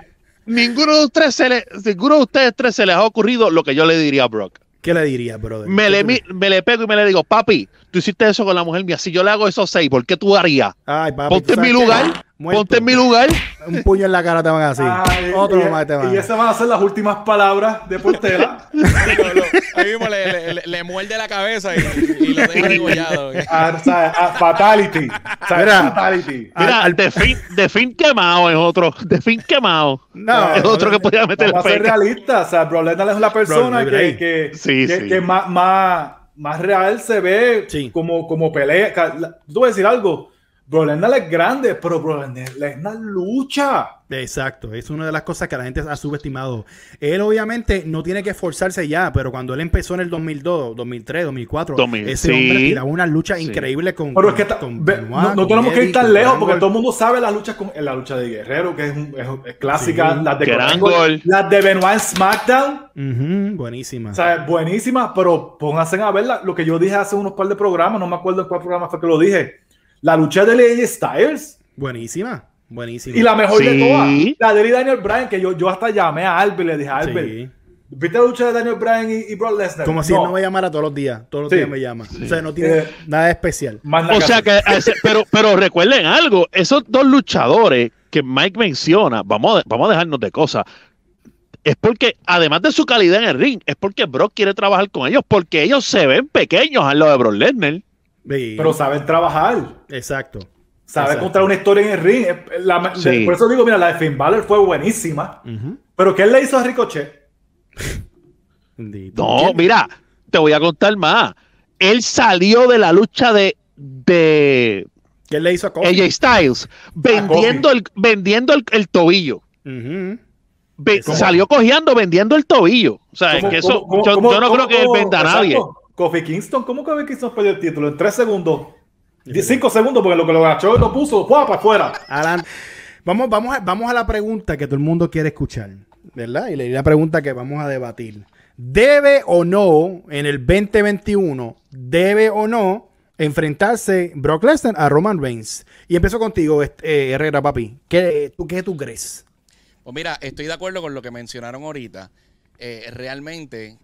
Ninguno de, los tres se le, ninguno de ustedes tres se les ha ocurrido lo que yo le diría a Brock. ¿Qué le dirías, brother? Me ¿Qué le, me le pego y me le digo, papi, tú hiciste eso con la mujer mía. Si yo le hago esos seis, ¿por qué tú harías? Ay, papi, Ponte ¿tú en mi lugar, Muerto. ponte en mi lugar. Un puño en la cara te van a decir. Ay, Otro y, más te van y esas van a ser las últimas palabras de Portela. Ahí mismo le, le- le- le muerde la cabeza y, y lo deja degollado. Ah, ah, fatality. Mira. fatality. Mira, Al- de, fin, de fin quemado es otro. De fin quemado. No, es otro que podía meter Vamos a ser feca. realistas. O sea, Bro Lesnar es la persona que, que, Sí, que, sí. que más, más, más real se ve Sí. como, como pelea. Tú voy a decir algo. Bro Lesnar es grande, pero Bro Lesnar Lesnar lucha. Exacto, es una de las cosas que la gente ha subestimado. Él obviamente no tiene que esforzarse ya, pero cuando él empezó en el 2002, 2003, 2004, 2000, ese sí. hombre tiraba una lucha Sí. increíble con, Pero es que ta- con ve- Benoit, no, no con tenemos que ir tan lejos porque todo el mundo sabe las luchas con en la lucha de Guerrero, que es, un- es- es clásica, Sí. las de Kurt Angle, Angle. las de Benoit en SmackDown. Ujú, buenísima. O sea, buenísimas, pero pónganse a ver la- lo que yo dije hace unos par de programas, no me acuerdo en cuál programa fue que lo dije. La lucha de AJ Styles buenísima, buenísima. y la mejor de todas, la de Daniel Bryan, que yo, yo hasta llamé a Albert y le dije a Albert, Sí. ¿viste la lucha de Daniel Bryan y, y Brock Lesnar? Como si No. él no me llamara todos los días, todos los Sí. días me llama. O sea, no tiene Eh, nada especial. Más nada O sea que, ese- pero, pero recuerden algo, esos dos luchadores que Mike menciona, vamos a, vamos a dejarnos de cosas. es porque, además de su calidad en el ring, es porque Brock quiere trabajar con ellos, porque ellos se ven pequeños al lado de Brock Lesnar. Pero saben trabajar. Exacto. Saben contar una historia en el ring. La, Sí. por eso digo, mira, la de Finn Balor fue buenísima. Pero ¿qué le hizo a Ricochet? No, mira, te voy a contar más. Él salió de la lucha de, de ¿Quién le hizo a Kofi? AJ Styles vendiendo, el, vendiendo el, el tobillo. Salió cojeando vendiendo el tobillo. O sea, ¿Cómo- que eso, cómo- yo, cómo- yo no cómo- creo que él venda a nadie. exacto. Kofi Kingston, ¿cómo Kofi Kingston perdió el título? En tres segundos. Die- Cinco segundos, porque lo que lo agachó y lo puso, ¡pua! para afuera. Alan, vamos, vamos, a, vamos a la pregunta que todo el mundo quiere escuchar, ¿verdad? Y la- y la pregunta que vamos a debatir. ¿Debe o no, en el 2021, debe o no enfrentarse Brock Lesnar a Roman Reigns? Y empiezo contigo, este, eh, Herrera, papi. ¿Qué, tú, ¿Qué tú crees? Pues mira, estoy de acuerdo con lo que mencionaron ahorita. Eh, realmente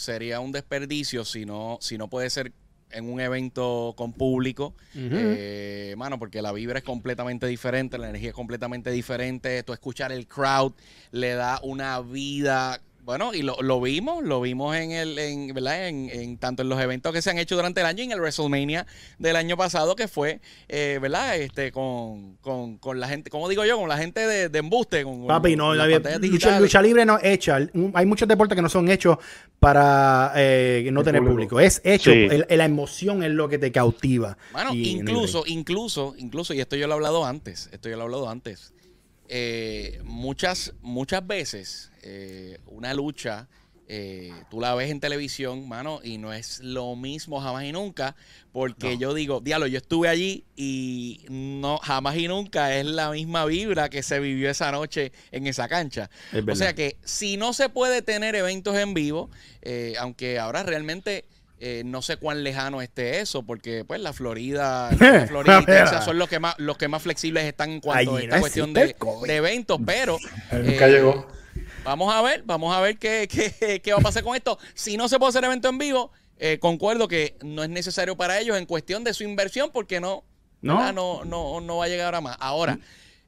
sería un desperdicio si no, si no puede ser en un evento con público, eh, mano, porque la vibra es completamente diferente, la energía es completamente diferente, tú escuchar el crowd le da una vida, bueno, y lo, lo vimos, lo vimos en el, en, ¿verdad? En, en tanto en los eventos que se han hecho durante el año y en el WrestleMania del año pasado que fue, eh, ¿verdad? Este, con, con, con la gente, como digo yo, con la gente de, de embuste, con Papi, con no, la- lucha, lucha libre no es hecha. Un- Hay muchos deportes que no son hechos para eh, no El tener público. público. Es hecho, Sí. el- la emoción es lo que te cautiva. Bueno, Y- incluso, incluso, incluso, y esto yo lo he hablado antes, esto yo lo he hablado antes. eh, muchas, muchas veces eh, una lucha, eh, tú la ves en televisión, mano, y no es lo mismo jamás y nunca, porque yo digo, diablo, yo estuve allí y no jamás y nunca es la misma vibra que se vivió esa noche en esa cancha. Es O sea que si no se puede tener eventos en vivo, eh, aunque ahora realmente eh, no sé cuán lejano esté eso, porque pues la Florida, la Florida y Texas son los que más, los que más flexibles están en cuanto Allí a esta no cuestión de, eventos, pero nunca eh, llegó. Vamos a ver, vamos a ver qué, qué, qué va a pasar con esto. Si no se puede hacer evento en vivo, eh, concuerdo que no es necesario para ellos en cuestión de su inversión, porque no, No. no, no, no va a llegar a más. Ahora,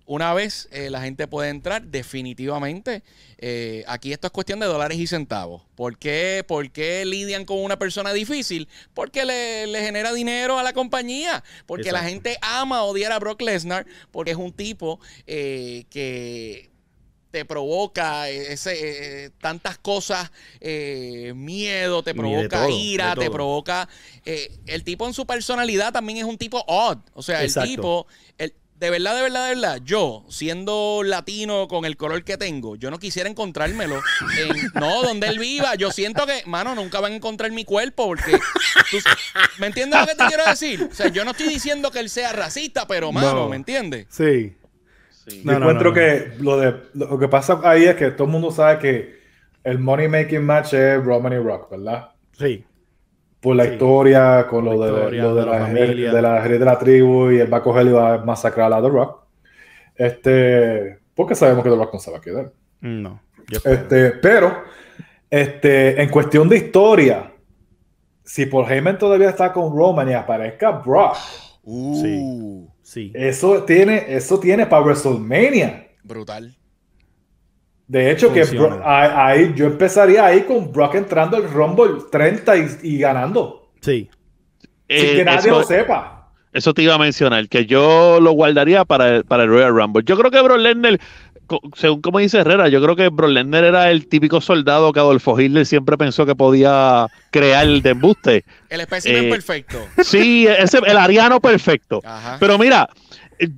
una vez eh, la gente puede entrar, definitivamente, eh, aquí esto es cuestión de dólares y centavos. ¿Por qué, por qué lidian con una persona difícil? Porque le, le genera dinero a la compañía. Porque la gente ama odiar a Brock Lesnar, porque es un tipo eh, que te provoca ese, eh, tantas cosas, eh, miedo, te provoca todo, ira, te provoca... eh, el tipo en su personalidad también es un tipo odd. O sea, Exacto. el tipo... El, de verdad, de verdad, de verdad, yo, siendo latino con el color que tengo, yo no quisiera encontrármelo en, no, donde él viva. Yo siento que, mano, nunca van a encontrar mi cuerpo porque, tú- ¿me entiendes lo que te quiero decir? O sea, yo no estoy diciendo que él sea racista, pero, mano, No. ¿me entiendes? Sí. Sí. No, Yo no, encuentro no, no. que lo, de, lo que pasa ahí es que todo el mundo sabe que el money making match es Roman y Rock, ¿verdad? Sí. Por la Sí. historia, con La lo de, lo de, de la la, familia. de la de la tribu y él va a coger y va a masacrar a The Rock. Este, porque sabemos que The Rock no se va a quedar. No. Este, pero, este, en cuestión de historia, si Paul Heyman todavía está con Roman y aparezca Brock, Uh, Sí. Eso tiene, eso tiene para WrestleMania. brutal. De hecho, que Funciona. Ahí, yo empezaría ahí con Brock entrando al Rumble 30 y, y ganando. Sí. sin Eh, que nadie eso- lo sepa. Eso te iba a mencionar, que yo lo guardaría para el, para el Royal Rumble. Yo creo que Brock Lesnar, según como dice Herrera, yo creo que Brock Lesnar era el típico soldado que Adolfo Hitler siempre pensó que podía crear de embuste. El espécimen Eh, perfecto. Sí, ese, el ariano perfecto. Ajá. Pero mira,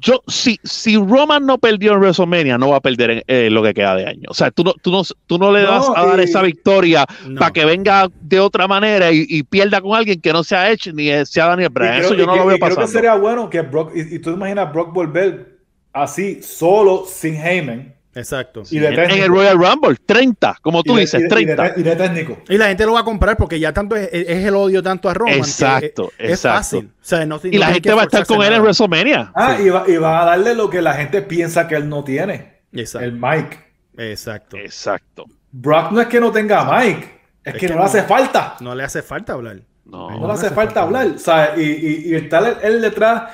yo, si, si Roman no perdió en WrestleMania, no va a perder en, eh, lo que queda de año. O sea, tú no, tú no, tú no le No, vas a dar y- esa victoria No. para que venga de otra manera y, y pierda con alguien que no sea Edge ni sea Daniel Bryan. Eso yo y no que- lo veo y creo pasando. que sería bueno que Brock, y, y tú imaginas Brock volver así, solo, sin Heyman. Exacto. Y de en, en el. Royal Rumble, 30, como tú y de- dices, y de- y de- 30. Y de, técnico. Y la gente lo va a comprar porque ya tanto es, es el odio tanto a Roman. Exacto, es, es exacto. fácil. O sea, no, y la gente va a estar con él en WrestleMania. Ah, y, va, y va a darle lo que la gente piensa que él no tiene. Exacto. El mic. Exacto. Exacto. Brock no es que no tenga mic, es, Es que, que no, no. le hace falta. No le hace falta hablar. No. No, le hace falta hablar. O sea, y, y, y está él, él detrás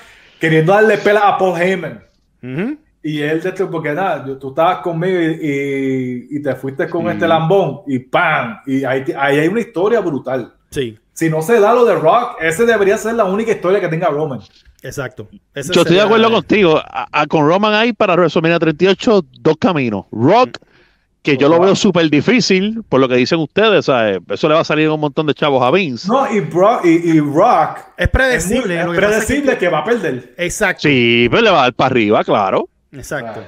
queriendo darle pela a Paul Heyman. Y él, de este, porque nada, yo- tú estabas conmigo y, y- y te fuiste con Sí. este lambón y ¡pam! Y ahí, ahí hay una historia brutal. Sí, Si no se da lo de Rock, ese debería ser la única historia que tenga Roman. exacto. Ese Yo estoy de acuerdo contigo. A- a- con Roman hay para WrestleMania 38 dos caminos. Rock, que yo lo veo súper difícil, por lo que dicen ustedes, ¿sabes? Eso le va a salir un montón de chavos a Vince. No, y, Brock, y, y Rock Es es, muy- predecible. es predecible que, va a perder. Exacto. Sí, pero le va a dar para arriba, claro. Exacto.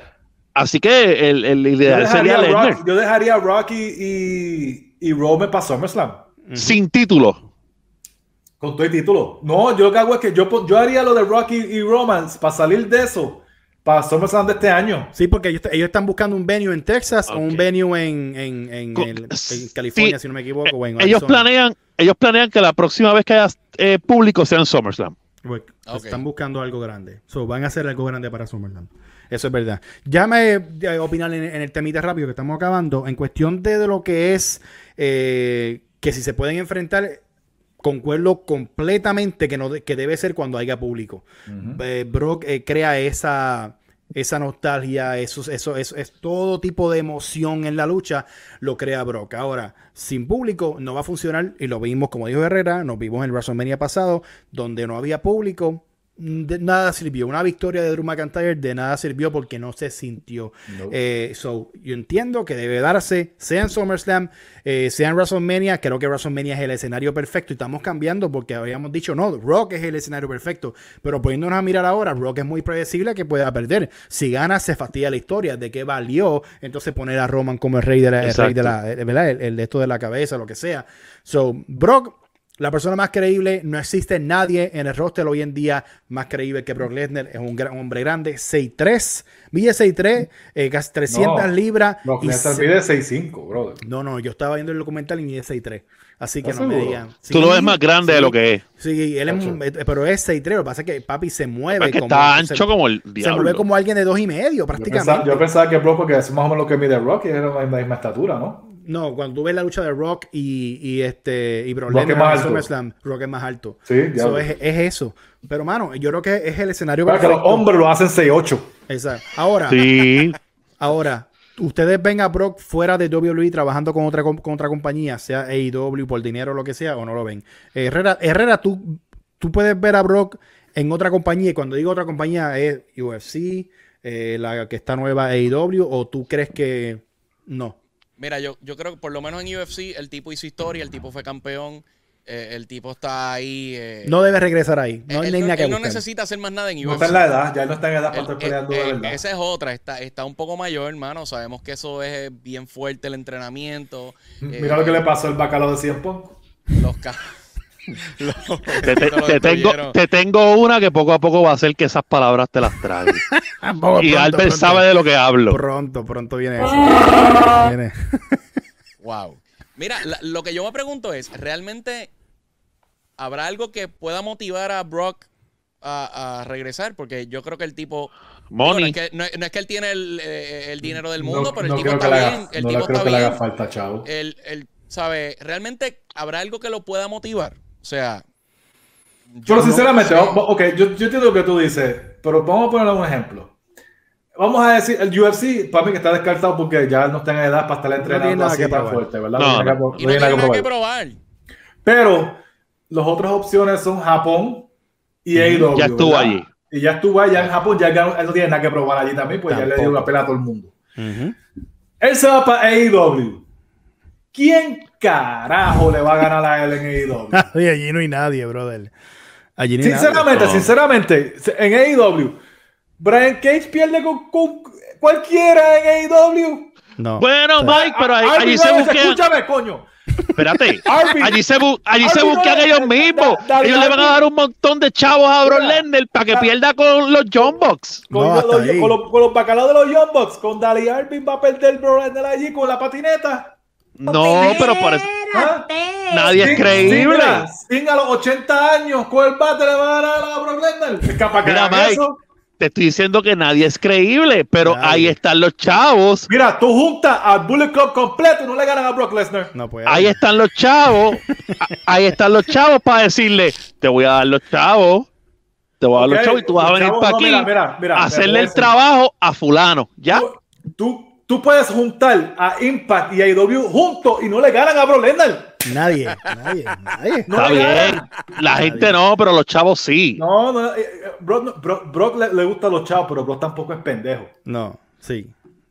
Así que el, el Yo ideal sería dejaría, Lesnar. Rock, yo dejaría a Rock y, y, y Roman para SummerSlam. Sin título. Con todo el título. No, yo lo que hago es que yo, yo haría lo de Rocky y Roman para salir de eso. Para SummerSlam de este año. Sí, porque ellos, ellos están buscando un venue en Texas o un venue en, en, en, Co- el- en sí. California, si no me equivoco. o en Ellos Arizona. planean, ellos planean que la próxima vez que haya eh, público sea en SummerSlam. Pues. Están buscando algo grande. So, van a hacer algo grande para SummerSlam. Eso es verdad. Ya me eh, opinar en, en el temita rápido que estamos acabando. En cuestión de, de lo que es eh, que si se pueden enfrentar, concuerdo completamente que, no de- que debe ser cuando haya público. Eh, Brock eh, crea esa, esa nostalgia, eso, eso, eso, es todo tipo de emoción en la lucha, lo crea Brock. Ahora, sin público no va a funcionar y lo vimos, como dijo Herrera, nos vimos en el WrestleMania pasado, donde no había público. De nada sirvió. Una victoria de Drew McIntyre de nada sirvió porque no se sintió. No. Eh, so, yo entiendo que debe darse, sea en SummerSlam, eh, sea en WrestleMania. Creo que WrestleMania es el escenario perfecto y estamos cambiando porque habíamos dicho, no, Rock es el escenario perfecto. Pero poniéndonos a mirar ahora, Rock es muy predecible que pueda perder. Si gana, se fastidia la historia. ¿De qué valió entonces poner a Roman como el rey de la, el rey de la, eh, ¿verdad? El, el de esto de la cabeza, lo que sea? So, Brock. La persona más creíble, no existe nadie en el roster hoy en día más creíble que Brock Lesnar. Es un, gran, hombre grande, 6'3, mide 6'3, eh, casi 300 No, libras. Brock y Lesnar se- mide 6'5, brother. no, no, yo estaba viendo el documental y mide 6'3. Así que ¿Estás no me seguro? digan. Tú lo Sí, ves más grande de sí, lo que es. Sí, él es, pero es 6'3. Lo que pasa es que papi se mueve. Es que como, está se- ancho como el Se diablo. mueve como alguien de dos y medio, Yo prácticamente. pensaba, yo pensaba que Brock, porque es más o menos lo que mide Rock, y era la misma estatura, ¿no? No, cuando tú ves la lucha de Rock y, y este y Brock Rock es más alto. SummerSlam, Rock es más alto. Sí, ya. So, es, es eso. Pero, mano, yo creo que es el escenario Para que los hombres lo hacen 6'8. Exacto. Ahora, Sí. Ahora, ustedes ven a Brock fuera de WWE trabajando con otra, con otra compañía, sea AEW, por dinero o lo que sea, o no lo ven. Herrera, Herrera tú, tú puedes ver a Brock en otra compañía, y cuando digo otra compañía es UFC, eh, la que está nueva AEW, o tú crees que no. Mira, yo, yo creo que por lo menos en UFC el tipo hizo historia, el tipo fue campeón, eh, el tipo está ahí. eh, No debe regresar ahí. No él, hay él nada que él no necesita hacer más nada en No UFC. está en la edad, ya no está en edad para estar eh, peleando eh, de verdad. esa es otra, está, está un poco mayor, hermano. Sabemos que eso es bien fuerte el entrenamiento. Mira eh, lo que le pasó al bacalao de 100 Punk. Los Te, te- lo te tengo, te tengo una que poco a poco va a hacer que esas palabras te las trague. y Albert sabe de lo que hablo. Pronto, pronto viene eso. Viene. Wow. Mira, la- lo que yo me pregunto es, ¿realmente habrá algo que pueda motivar a Brock a, a regresar? Porque yo creo que el tipo... Money. es que, no, es- no es que él tiene el, eh, el dinero del mundo, No- pero el no tipo creo está bien. haga- el no tipo le creo está que le haga falta, chavo. El, el, ¿sabe? ¿Realmente habrá algo que lo pueda motivar? O sea... yo Pero no sinceramente, sé. vamos- ok, yo, yo entiendo lo que tú dices, pero vamos a ponerle un ejemplo. Vamos a decir, el UFC, para mí que está descartado porque ya no está en edad para estar entrenando nada así que tan fuerte, ¿verdad? No, no. no no tiene nada que probar. Pero las otras opciones son Japón y AEW. Ya estuvo ¿verdad? allí. Y ya estuvo allá en Japón, ya él no tiene nada que probar allí también, pues ya le dio una pelea a todo el mundo. Ujú. Él se va para AEW. ¿Quién carajo le va a ganar a él en AEW? Oye, allí no hay nadie, brother. Allí no hay nadie. Sinceramente, No. sinceramente, en AEW, Brian Cage pierde con, con cualquiera en AEW. No. Bueno, O sea, Mike, pero ahí- allí se busquean. Escúchame, coño. Espérate. Arby- Allí se, bu- allí se buscan no- ellos da- mismos. da- ellos le van a dar un montón de chavos a Mira, Lesnar para que da- pierda con los John Box. Con, No, los, con los, con los bacalaos de los Bucks, con Dali Arvin va a perder Bro Lesnar allí con la patineta. No, pero por eso. ¿Ah? Nadie es creíble. Sting, Sting a los 80 años el bate le va a dar a Brock Lesnar. Mira, Mike. eso. Te estoy diciendo que nadie es creíble, pero Nadie. ahí están los chavos. Mira, tú juntas al Bullet Club completo y no le ganas a Brock Lesnar. No puede. Ahí están los chavos. Ahí están los chavos para decirle, te voy a dar los chavos te voy a dar los chavos y tú vas a venir chavos, para no, aquí mira, mira, mira, a mira, hacerle el trabajo a fulano, ¿ya? Tú, tú, tú puedes juntar a Impact y a IW juntos y no le ganan a Bro Lesnar. Nadie, nadie, nadie. No Está le bien, ganan. la gente no, pero los chavos sí. No, no, eh, eh, Brock, no- Brock- Brock le, le gustan los chavos, pero Brock tampoco es pendejo. No, sí.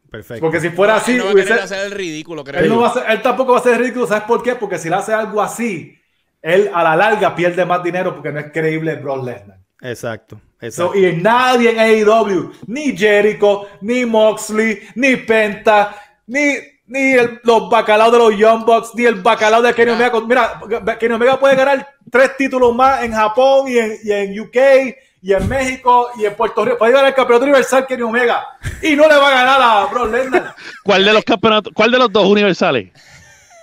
Perfecto. Porque si fuera así, Él no va a hubiese- hacer el ridículo, creo él, no yo. va a ser- él tampoco va a ser ridículo. ¿Sabes por qué? Porque si le hace algo así, él a la larga pierde más dinero porque no es creíble Brock Lesnar. Exacto. So, exacto. y nadie en AEW, ni Jericho, ni Moxley, ni Penta, ni, ni el- los bacalaos de los Young Bucks, ni el bacalao de Kenny Omega. Mira, Kenny Omega puede ganar tres títulos más en Japón y en, y en UK y en México y en Puerto Rico. Puede ganar el campeonato universal Kenny Omega y no le va a ganar a Brock Lesnar. ¿Cuál de los campeonatos, cuál de los dos universales?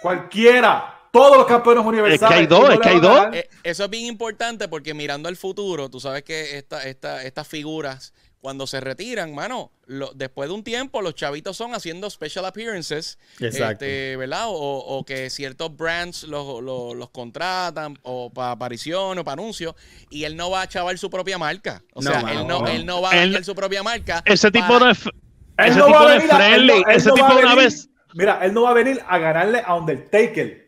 Cualquiera. Todos los campeones universales. Es que hay dos, es que hay dos. Eh, eso es bien importante porque mirando al futuro, tú sabes que esta, esta, estas figuras, cuando se retiran, mano, lo- después de un tiempo, los chavitos son haciendo special appearances, Exacto. este, ¿verdad? O, o que ciertos brands los, los- los contratan o para aparición o para anuncios, y él no va a chavar su propia marca. O No, sea, mano, él, no, no. él no va a Él- su propia marca. Ese tipo para- no es, Él ese no va tipo a no es venir a- él friendly. ese no tipo una venir- vez. Mira, él no va a venir a ganarle a Undertaker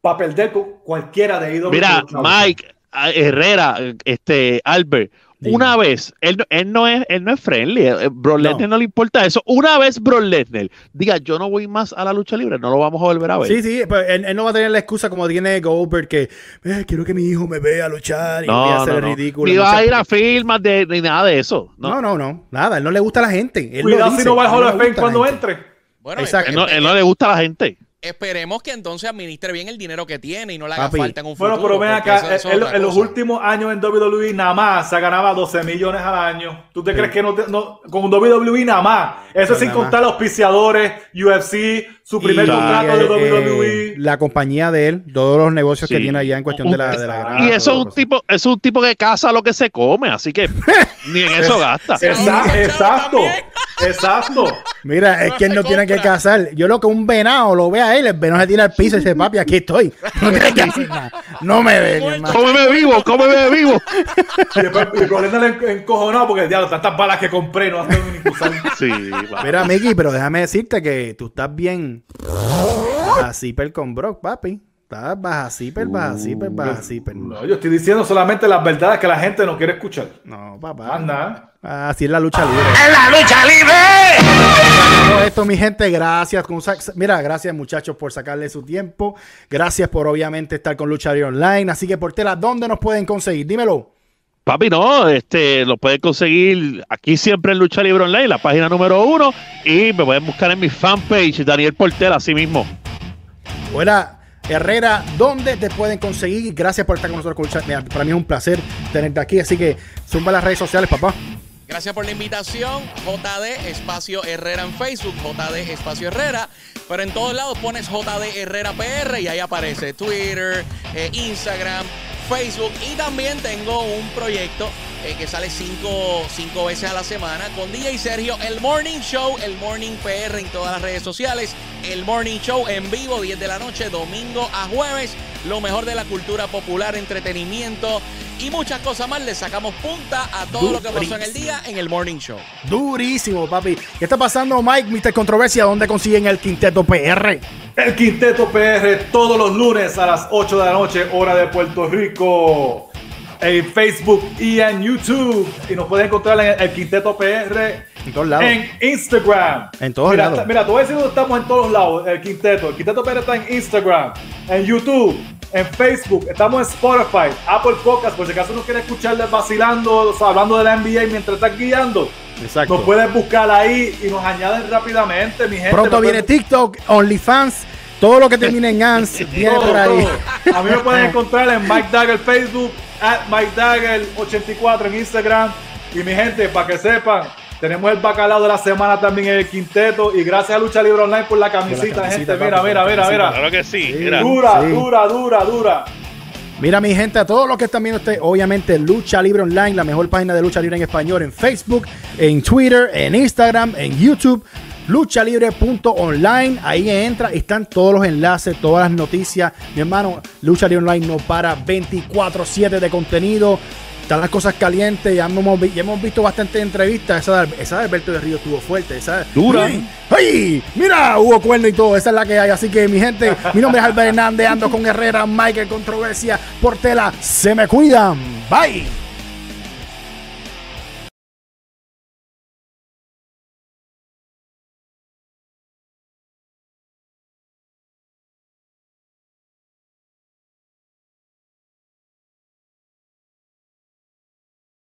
para perder con cualquiera de IW. Mira, Mike, Herrera, este, Albert, Dime. una vez, él, no- él no es, él no es friendly, eh, Brock No. Lesnar no le importa eso. Una vez Brock Lesnar diga, yo no voy más a la lucha libre, no lo vamos a volver a ver. Sí, sí, pero él, él no va a tener la excusa como tiene Goldberg que "Eh, quiero que mi hijo me vea luchar y voy a No, hacer no, no. ridículo. Ni no va a ir a qué. firmas de, ni nada de eso. No. No, no, no, nada, él no le gusta a la gente. Él Cuidado si no va al Hall of Fame cuando entre. Bueno, Exacto. Él no, él no le gusta a la gente. Esperemos que entonces administre bien el dinero que tiene y no le haga Papi. falta en un futuro. Bueno, pero ven acá, eso- eso es en, los últimos años en WWE nada más se ganaba 12 millones al año. ¿Tú te crees que no, te- no- con WWE nada más? Eso sin contar los auspiciadores, UFC, su primer Y, contrato eh, de eh, WWE. la compañía de él, todos los negocios que tiene allá en cuestión de la, de la granja, y eso es un tipo, eso es un tipo que caza lo que se come, así que ni en eso gasta. Exacto, exacto. cosas. Mira, es que él no tiene que cazar. Yo lo que un venado lo ve a él, el venado se tira al piso y dice, papi, aquí estoy. No tiene que hacer nada. No me ve, mi hermano. Cómeme vivo, cómeme vivo. Y después le en- encojonado porque diablo, tantas balas que compré no hacen ni usar. Sí, va. Mira, Mickey, pero déjame decirte que tú estás bien baja zipper con Brock, papi. Estás baja zipper, baja zipper, baja zipper. No, yo estoy diciendo solamente las verdades que la gente no quiere escuchar. No, papá. Anda. Así es la lucha libre. ¡En la lucha libre! Todo esto, mi gente, gracias. Mira, gracias muchachos por sacarle su tiempo. Gracias por obviamente estar con Lucha Libre Online. Así que, Portela, ¿dónde nos pueden conseguir? Dímelo. Papi, no, este, lo pueden conseguir aquí siempre en Lucha Libre Online, la página número uno, y me pueden buscar en mi fanpage, Daniel Portela, así mismo. Fuera Herrera, ¿dónde te pueden conseguir? Gracias por estar con nosotros. para mí es un placer tenerte aquí. Así que zumba las redes sociales, papá. Gracias por la invitación. JD Espacio Herrera en Facebook, JD Espacio Herrera. Pero en todos lados pones JD Herrera PR y ahí aparece Twitter, eh, Instagram, Facebook. Y también tengo un proyecto eh, que sale cinco, cinco veces a la semana con DJ Sergio, el Morning Show, el Morning PR en todas las redes sociales. El Morning Show en vivo, 10 de la noche, domingo a jueves. Lo mejor de la cultura popular, entretenimiento y muchas cosas más. Le sacamos punta a todo lo que pasó en el día en el Morning Show. Durísimo, papi. ¿Qué está pasando, Mike? Mr. Controversia, ¿dónde consiguen el quinteto PR? El Quinteto PR todos los lunes a las 8 de la noche, hora de Puerto Rico. En Facebook y en YouTube. Y nos pueden encontrar en el Quinteto PR En todos lados. en Instagram. En todos mira, lados. Mira, te voy a decir estamos en todos lados, el Quinteto. El Quinteto PR está en Instagram, en YouTube, en Facebook. Estamos en Spotify, Apple Podcast. Por si acaso no quieres escucharles vacilando, o sea, hablando de la NBA mientras estás guiando. Exacto. Nos puedes buscar ahí y nos añaden rápidamente, mi gente. Pronto viene pueden- TikTok, OnlyFans, todo lo que termine en ANS viene Todo, por ahí. todo. A mí me pueden encontrar en Mike Dagger Facebook, at Mike Dagger 84 en Instagram. Y mi gente, para que sepan, tenemos el bacalao de la semana también en el quinteto. Y gracias a Lucha Libre Online por la camisita, camisita, gente. Mira, mira, mira, mira. que sí, mira. Dura, Sí. dura, dura, dura. Mira, mi gente, a todos los que están viendo usted, obviamente Lucha Libre Online, la mejor página de Lucha Libre en español en Facebook, en Twitter, en Instagram, en YouTube, luchalibre.online. Ahí entra, están todos los enlaces, todas las noticias. Mi hermano, Lucha Libre Online no para 24-7 de contenido. están las cosas calientes, ya hemos, vi- ya hemos visto bastantes entrevistas. Esa, de- esa de Alberto de Río estuvo fuerte. Esa, Dura. ¡Ay! ¡Ay! Mira, hubo cuerno y todo. Esa es la que hay. Así que, mi gente, mi nombre es Albert Hernández. Ando con Herrera, Michael Controversia, Portela. Se me cuidan. Bye.